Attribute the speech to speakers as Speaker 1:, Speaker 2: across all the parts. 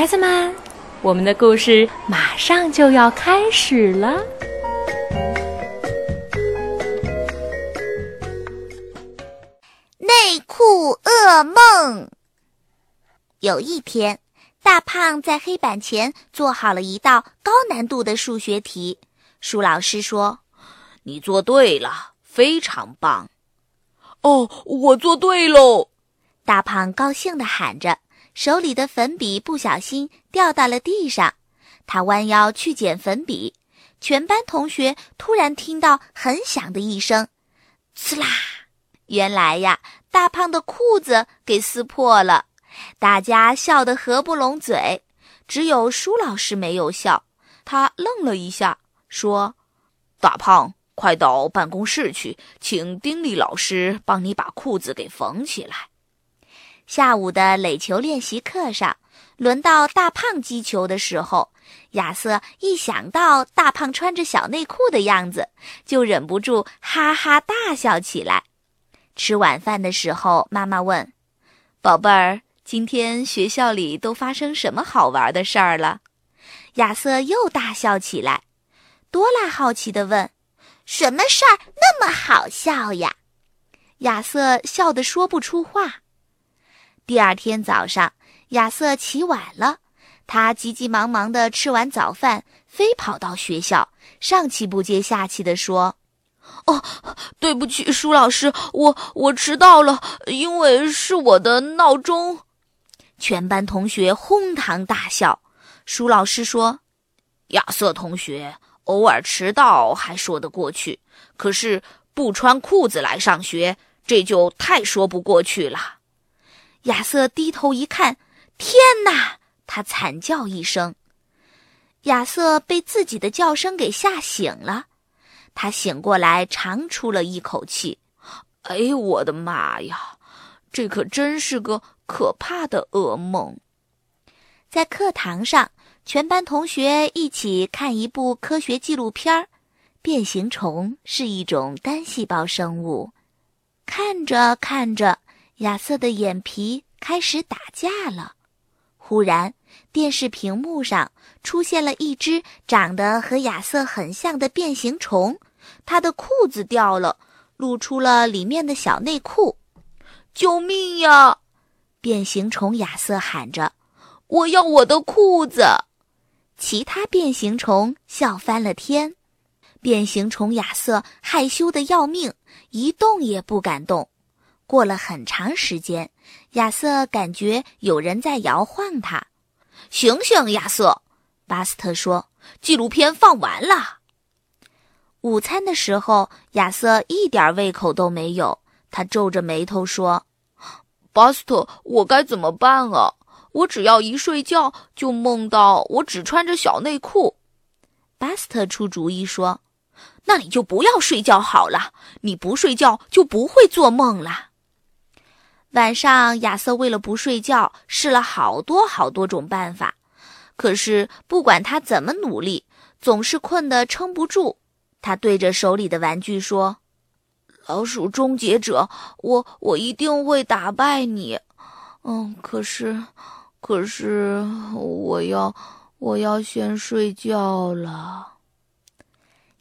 Speaker 1: 孩子们，我们的故事马上就要开始了。
Speaker 2: 内裤噩梦。有一天，大胖在黑板前做好了一道高难度的数学题。舒老师说：“
Speaker 3: 你做对了，非常棒。”哦，我做对喽！
Speaker 2: 大胖高兴的喊着。手里的粉笔不小心掉到了地上，他弯腰去捡粉笔，全班同学突然听到很响的一声，呲啦！原来呀，大胖的裤子给撕破了，大家笑得合不拢嘴，只有舒老师没有笑，他愣了一下，说：“
Speaker 3: 大胖，快到办公室去，请丁力老师帮你把裤子给缝起来。”
Speaker 2: 下午的垒球练习课上，轮到大胖击球的时候，亚瑟一想到大胖穿着小内裤的样子，就忍不住哈哈大笑起来。吃晚饭的时候，妈妈问：“宝贝儿，今天学校里都发生什么好玩的事儿了？”亚瑟又大笑起来。多拉好奇地问：“什么事儿那么好笑呀？”亚瑟笑得说不出话。第二天早上，亚瑟起晚了，他急急忙忙地吃完早饭，飞跑到学校，上气不接下气地说：“
Speaker 3: 哦，对不起，舒老师，我我迟到了，因为是我的闹钟。”
Speaker 2: 全班同学哄堂大笑。舒老师说：“
Speaker 3: 亚瑟同学，偶尔迟到还说得过去，可是不穿裤子来上学，这就太说不过去了。”
Speaker 2: 亚瑟低头一看，天哪！他惨叫一声。亚瑟被自己的叫声给吓醒了，他醒过来，长出了一口气。
Speaker 3: 哎，我的妈呀！这可真是个可怕的噩梦。
Speaker 2: 在课堂上，全班同学一起看一部科学纪录片儿。变形虫是一种单细胞生物。看着看着。亚瑟的眼皮开始打架了。忽然，电视屏幕上出现了一只长得和亚瑟很像的变形虫，它的裤子掉了，露出了里面的小内裤。
Speaker 3: 救命呀！
Speaker 2: 变形虫亚瑟喊着：“
Speaker 3: 我要我的裤子！”
Speaker 2: 其他变形虫笑翻了天。变形虫亚瑟害羞的要命，一动也不敢动。过了很长时间，亚瑟感觉有人在摇晃他。
Speaker 3: 醒醒，亚瑟！巴斯特说：“纪录片放完了。”
Speaker 2: 午餐的时候，亚瑟一点胃口都没有。他皱着眉头说：“
Speaker 3: 巴斯特，我该怎么办啊？我只要一睡觉，就梦到我只穿着小内裤。”
Speaker 2: 巴斯特出主意说：“
Speaker 3: 那你就不要睡觉好了。你不睡觉就不会做梦了。”
Speaker 2: 晚上，亚瑟为了不睡觉，试了好多好多种办法，可是不管他怎么努力，总是困得撑不住。他对着手里的玩具说：“
Speaker 3: 老鼠终结者，我我一定会打败你。嗯，可是，可是我要我要先睡觉了。”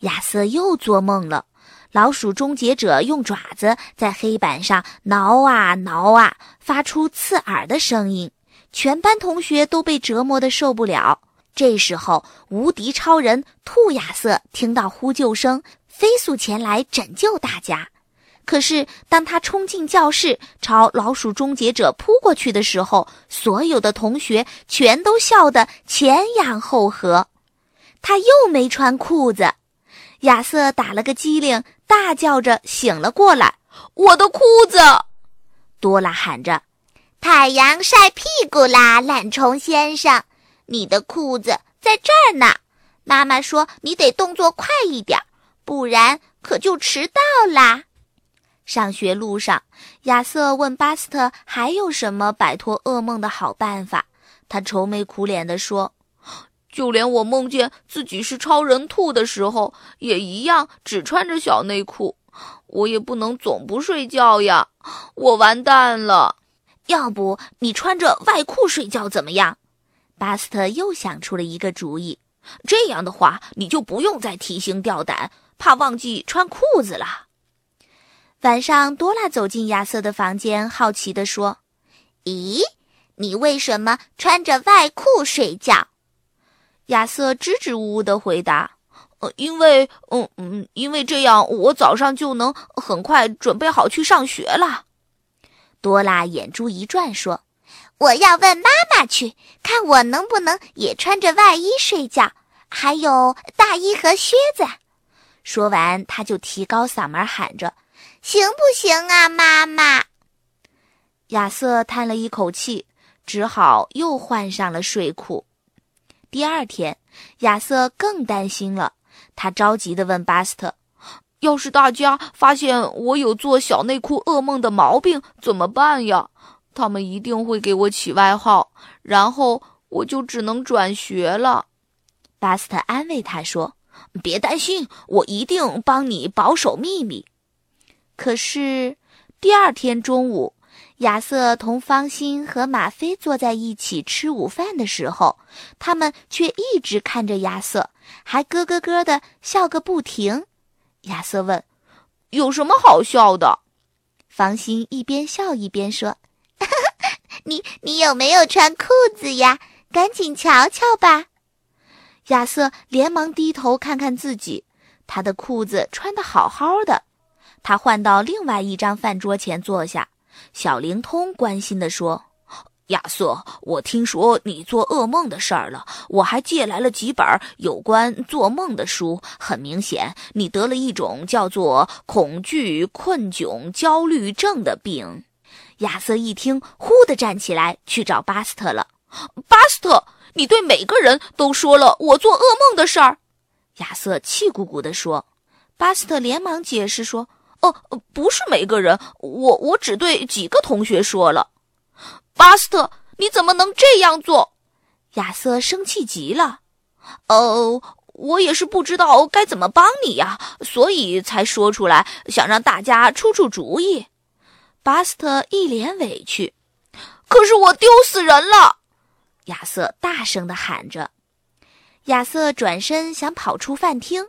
Speaker 2: 亚瑟又做梦了。老鼠终结者用爪子在黑板上挠啊挠啊，发出刺耳的声音。全班同学都被折磨得受不了。这时候，无敌超人兔亚瑟听到呼救声，飞速前来拯救大家。可是，当他冲进教室，朝老鼠终结者扑过去的时候，所有的同学全都笑得前仰后合。他又没穿裤子。亚瑟打了个激灵，大叫着醒了过来。
Speaker 3: 我的裤子！
Speaker 2: 多拉喊着：“太阳晒屁股啦，懒虫先生，你的裤子在这儿呢。妈妈说你得动作快一点，不然可就迟到啦。”上学路上，亚瑟问巴斯特还有什么摆脱噩梦的好办法。他愁眉苦脸地说。
Speaker 3: 就连我梦见自己是超人兔的时候，也一样只穿着小内裤。我也不能总不睡觉呀，我完蛋了。
Speaker 2: 要不你穿着外裤睡觉怎么样？巴斯特又想出了一个主意：“这样的话，你就不用再提心吊胆，怕忘记穿裤子了。”晚上，多拉走进亚瑟的房间，好奇地说：“
Speaker 3: 咦，你为什么穿着外裤睡觉？”
Speaker 2: 亚瑟支支吾吾地回答：“呃，因为，嗯嗯，因为这样我早上就能很快准备好去上学了。”
Speaker 3: 多拉眼珠一转，说：“我要问妈妈去，看我能不能也穿着外衣睡觉，还有大衣和靴子。”
Speaker 2: 说完，他就提高嗓门喊着。
Speaker 3: 行不行啊，妈妈？
Speaker 2: 亚瑟叹了一口气，只好又换上了睡裤。第二天，亚瑟更担心了，他着急地问巴斯特：“要是大家发现我有做小内裤噩梦的毛病，怎么办呀？他们一定会给我起外号，然后我就只能转学了。”巴斯特安慰他说：“别担心，我一定帮你保守秘密。”可是，第二天中午，亚瑟同方心和马菲坐在一起吃午饭的时候，他们却一直看着亚瑟，还咯咯咯的笑个不停。亚瑟问：“有什么好笑的？”
Speaker 3: 方心一边笑一边说：“ 你你有没有穿裤子呀？赶紧瞧瞧吧。”
Speaker 2: 亚瑟连忙低头看看自己，他的裤子穿得好好的。他换到另外一张饭桌前坐下，小灵通关心地说：“亚瑟，我听说你做噩梦的事儿了，我还借来了几本有关做梦的书。很明显，你得了一种叫做恐惧困窘焦虑症的病。”亚瑟一听，忽地站起来去找巴斯特了。“巴斯特，你对每个人都说了我做噩梦的事儿。”亚瑟气鼓鼓地说。巴斯特连忙解释说。哦，不是每个人，我我只对几个同学说了。巴斯特，你怎么能这样做？亚瑟生气极了。哦，我也是不知道该怎么帮你呀，所以才说出来，想让大家出出主意。巴斯特一脸委屈。可是我丢死人了！亚瑟大声地喊着。亚瑟转身想跑出饭厅。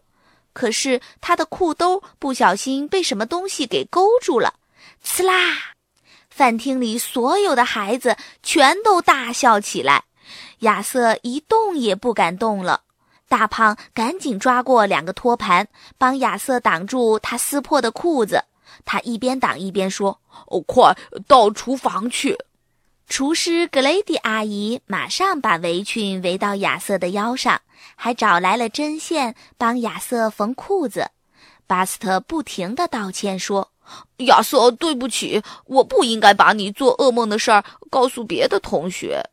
Speaker 2: 可是他的裤兜不小心被什么东西给勾住了，呲啦！饭厅里所有的孩子全都大笑起来，亚瑟一动也不敢动了。大胖赶紧抓过两个托盘，帮亚瑟挡住他撕破的裤子。他一边挡一边说：“哦，快到厨房去！”厨师格雷迪阿姨马上把围裙围到亚瑟的腰上，还找来了针线帮亚瑟缝裤子。巴斯特不停地道歉说：“亚瑟，对不起，我不应该把你做噩梦的事儿告诉别的同学。”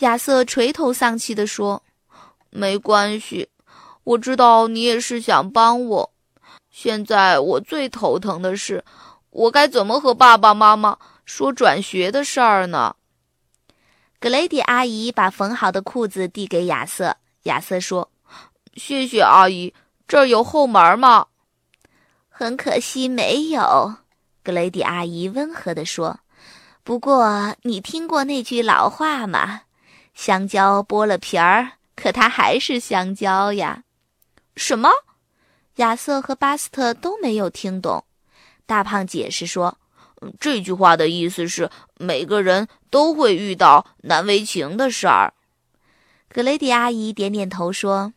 Speaker 2: 亚瑟垂头丧气地说：“没关系，我知道你也是想帮我。现在我最头疼的是，我该怎么和爸爸妈妈？”说转学的事儿呢。格雷迪阿姨把缝好的裤子递给亚瑟。亚瑟说：“谢谢阿姨，这儿有后门吗？”
Speaker 3: 很可惜没有。格雷迪阿姨温和地说：“不过你听过那句老话吗？香蕉剥了皮儿，可它还是香蕉呀。”
Speaker 2: 什么？亚瑟和巴斯特都没有听懂。大胖解释说。这句话的意思是，每个人都会遇到难为情的事儿。
Speaker 3: 格雷迪阿姨点点头说：“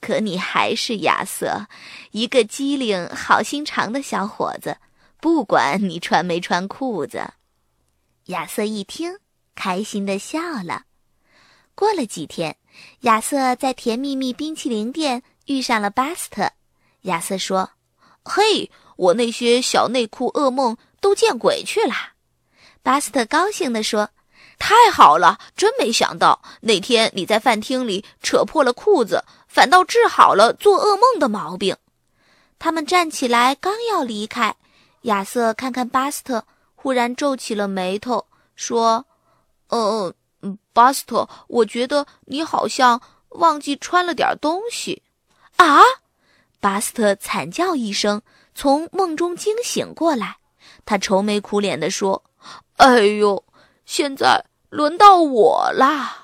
Speaker 3: 可你还是亚瑟，一个机灵、好心肠的小伙子，不管你穿没穿裤子。”亚瑟一听，开心的笑了。过了几天，亚瑟在甜蜜蜜冰淇淋店遇上了巴斯特。亚瑟说：“
Speaker 2: 嘿，我那些小内裤噩梦。”都见鬼去了！
Speaker 3: 巴斯特高兴地说：“
Speaker 2: 太好了，真没想到那天你在饭厅里扯破了裤子，反倒治好了做噩梦的毛病。”
Speaker 3: 他们站起来刚要离开，亚瑟看看巴斯特，忽然皱起了眉头，说：“
Speaker 2: 呃，巴斯特，我觉得你好像忘记穿了点东西。”
Speaker 3: 啊！巴斯特惨叫一声，从梦中惊醒过来。他愁眉苦脸地说：“
Speaker 2: 哎呦，现在轮到我啦！”